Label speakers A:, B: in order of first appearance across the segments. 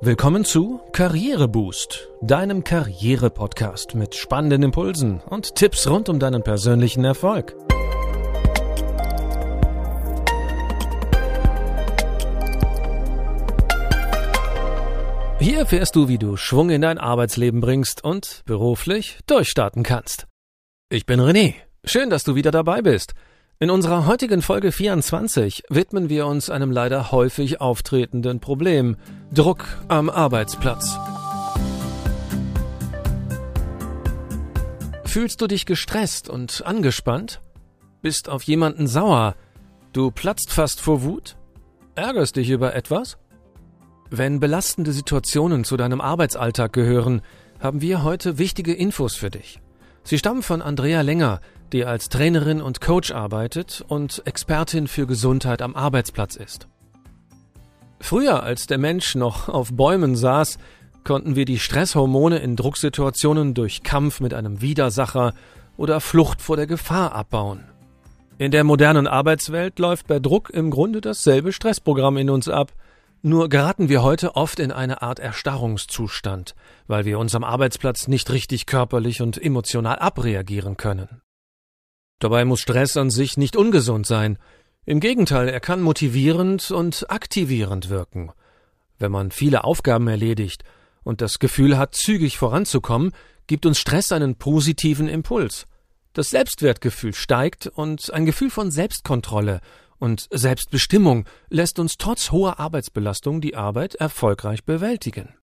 A: Willkommen zu Karriereboost, deinem Karriere-Podcast mit spannenden Impulsen und Tipps rund um deinen persönlichen Erfolg. Hier erfährst du, wie du Schwung in dein Arbeitsleben bringst und beruflich durchstarten kannst. Ich bin René. Schön, dass du wieder dabei bist. In unserer heutigen Folge 24 widmen wir uns einem leider häufig auftretenden Problem Druck am Arbeitsplatz. Fühlst du dich gestresst und angespannt? Bist auf jemanden sauer? Du platzt fast vor Wut? Ärgerst dich über etwas? Wenn belastende Situationen zu deinem Arbeitsalltag gehören, haben wir heute wichtige Infos für dich. Sie stammen von Andrea Länger, die als Trainerin und Coach arbeitet und Expertin für Gesundheit am Arbeitsplatz ist. Früher, als der Mensch noch auf Bäumen saß, konnten wir die Stresshormone in Drucksituationen durch Kampf mit einem Widersacher oder Flucht vor der Gefahr abbauen. In der modernen Arbeitswelt läuft bei Druck im Grunde dasselbe Stressprogramm in uns ab, nur geraten wir heute oft in eine Art Erstarrungszustand, weil wir uns am Arbeitsplatz nicht richtig körperlich und emotional abreagieren können. Dabei muss Stress an sich nicht ungesund sein. Im Gegenteil, er kann motivierend und aktivierend wirken. Wenn man viele Aufgaben erledigt und das Gefühl hat, zügig voranzukommen, gibt uns Stress einen positiven Impuls. Das Selbstwertgefühl steigt und ein Gefühl von Selbstkontrolle und Selbstbestimmung lässt uns trotz hoher Arbeitsbelastung die Arbeit erfolgreich bewältigen.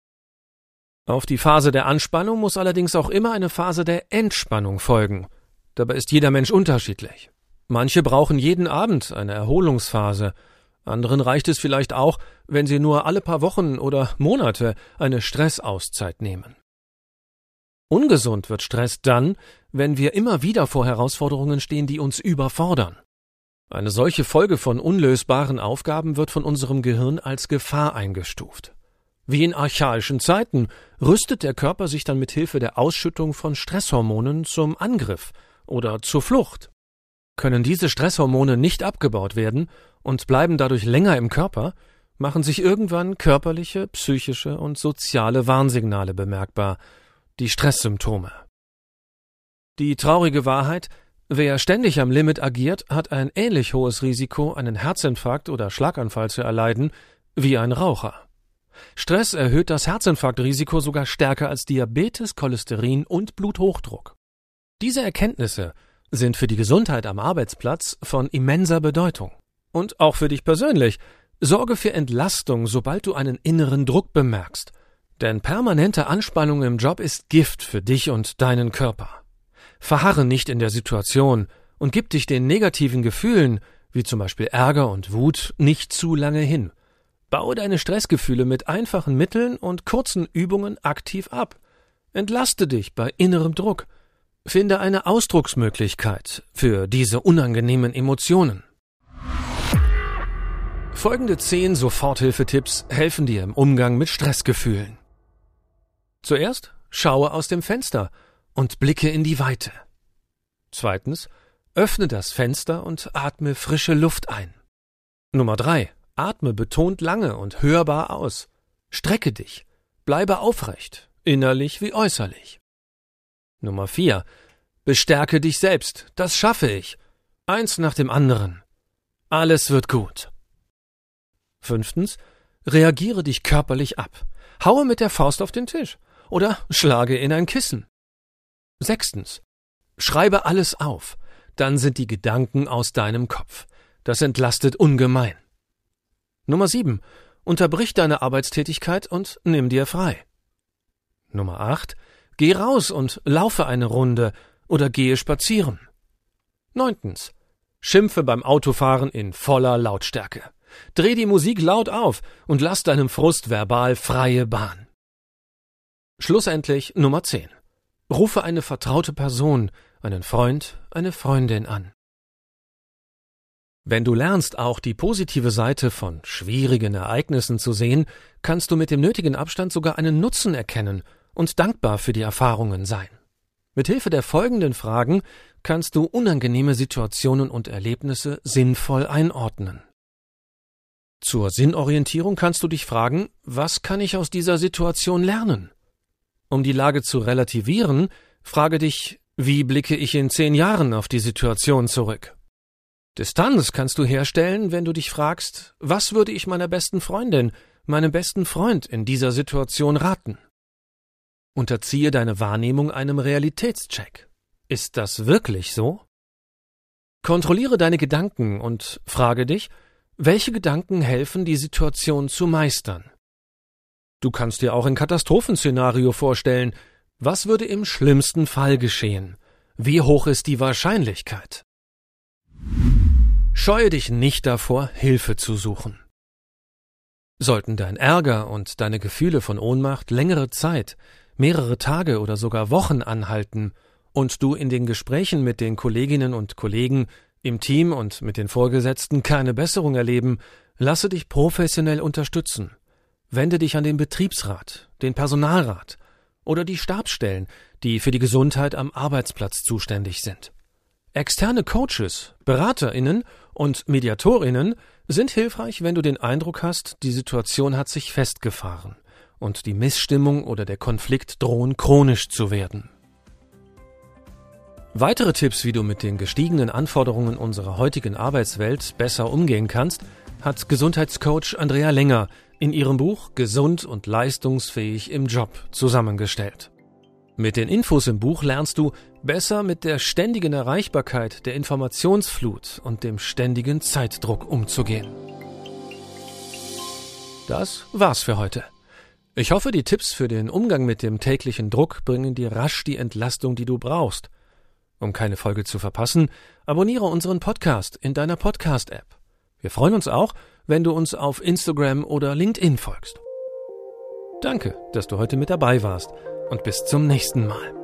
A: Auf die Phase der Anspannung muss allerdings auch immer eine Phase der Entspannung folgen. Dabei ist jeder Mensch unterschiedlich. Manche brauchen jeden Abend eine Erholungsphase, anderen reicht es vielleicht auch, wenn sie nur alle paar Wochen oder Monate eine Stressauszeit nehmen. Ungesund wird Stress dann, wenn wir immer wieder vor Herausforderungen stehen, die uns überfordern. Eine solche Folge von unlösbaren Aufgaben wird von unserem Gehirn als Gefahr eingestuft. Wie in archaischen Zeiten rüstet der Körper sich dann mit Hilfe der Ausschüttung von Stresshormonen zum Angriff oder zur Flucht. Können diese Stresshormone nicht abgebaut werden und bleiben dadurch länger im Körper, machen sich irgendwann körperliche, psychische und soziale Warnsignale bemerkbar, die Stresssymptome. Die traurige Wahrheit, wer ständig am Limit agiert, hat ein ähnlich hohes Risiko, einen Herzinfarkt oder Schlaganfall zu erleiden, wie ein Raucher. Stress erhöht das Herzinfarktrisiko sogar stärker als Diabetes, Cholesterin und Bluthochdruck. Diese Erkenntnisse sind für die Gesundheit am Arbeitsplatz von immenser Bedeutung. Und auch für dich persönlich. Sorge für Entlastung, sobald du einen inneren Druck bemerkst. Denn permanente Anspannung im Job ist Gift für dich und deinen Körper. Verharre nicht in der Situation und gib dich den negativen Gefühlen, wie zum Beispiel Ärger und Wut, nicht zu lange hin. Baue deine Stressgefühle mit einfachen Mitteln und kurzen Übungen aktiv ab. Entlaste dich bei innerem Druck Finde eine Ausdrucksmöglichkeit für diese unangenehmen Emotionen. Folgende zehn Soforthilfetipps helfen dir im Umgang mit Stressgefühlen. Zuerst schaue aus dem Fenster und blicke in die Weite. Zweitens, öffne das Fenster und atme frische Luft ein. Nummer drei, atme betont lange und hörbar aus. Strecke dich. Bleibe aufrecht, innerlich wie äußerlich. Nummer vier. Bestärke dich selbst. Das schaffe ich. Eins nach dem anderen. Alles wird gut. Fünftens. Reagiere dich körperlich ab. Haue mit der Faust auf den Tisch oder schlage in ein Kissen. Sechstens. Schreibe alles auf. Dann sind die Gedanken aus deinem Kopf. Das entlastet ungemein. Nummer sieben. Unterbrich deine Arbeitstätigkeit und nimm dir frei. Nummer acht. Geh raus und laufe eine Runde oder gehe spazieren. Neuntens. Schimpfe beim Autofahren in voller Lautstärke. Dreh die Musik laut auf und lass deinem Frust verbal freie Bahn. Schlussendlich Nummer 10. Rufe eine vertraute Person, einen Freund, eine Freundin an. Wenn du lernst, auch die positive Seite von schwierigen Ereignissen zu sehen, kannst du mit dem nötigen Abstand sogar einen Nutzen erkennen und dankbar für die Erfahrungen sein. Mit Hilfe der folgenden Fragen kannst du unangenehme Situationen und Erlebnisse sinnvoll einordnen. Zur Sinnorientierung kannst du dich fragen, was kann ich aus dieser Situation lernen? Um die Lage zu relativieren, frage dich, wie blicke ich in zehn Jahren auf die Situation zurück? Distanz kannst du herstellen, wenn du dich fragst, was würde ich meiner besten Freundin, meinem besten Freund in dieser Situation raten? Unterziehe deine Wahrnehmung einem Realitätscheck. Ist das wirklich so? Kontrolliere deine Gedanken und frage dich, welche Gedanken helfen, die Situation zu meistern? Du kannst dir auch ein Katastrophenszenario vorstellen. Was würde im schlimmsten Fall geschehen? Wie hoch ist die Wahrscheinlichkeit? Scheue dich nicht davor, Hilfe zu suchen. Sollten dein Ärger und deine Gefühle von Ohnmacht längere Zeit, mehrere Tage oder sogar Wochen anhalten und du in den Gesprächen mit den Kolleginnen und Kollegen im Team und mit den Vorgesetzten keine Besserung erleben, lasse dich professionell unterstützen. Wende dich an den Betriebsrat, den Personalrat oder die Stabsstellen, die für die Gesundheit am Arbeitsplatz zuständig sind. Externe Coaches, Beraterinnen und Mediatorinnen sind hilfreich, wenn du den Eindruck hast, die Situation hat sich festgefahren und die Missstimmung oder der Konflikt drohen chronisch zu werden. Weitere Tipps, wie du mit den gestiegenen Anforderungen unserer heutigen Arbeitswelt besser umgehen kannst, hat Gesundheitscoach Andrea Länger in ihrem Buch Gesund und leistungsfähig im Job zusammengestellt. Mit den Infos im Buch lernst du besser mit der ständigen Erreichbarkeit, der Informationsflut und dem ständigen Zeitdruck umzugehen. Das war's für heute. Ich hoffe, die Tipps für den Umgang mit dem täglichen Druck bringen dir rasch die Entlastung, die du brauchst. Um keine Folge zu verpassen, abonniere unseren Podcast in deiner Podcast-App. Wir freuen uns auch, wenn du uns auf Instagram oder LinkedIn folgst. Danke, dass du heute mit dabei warst und bis zum nächsten Mal.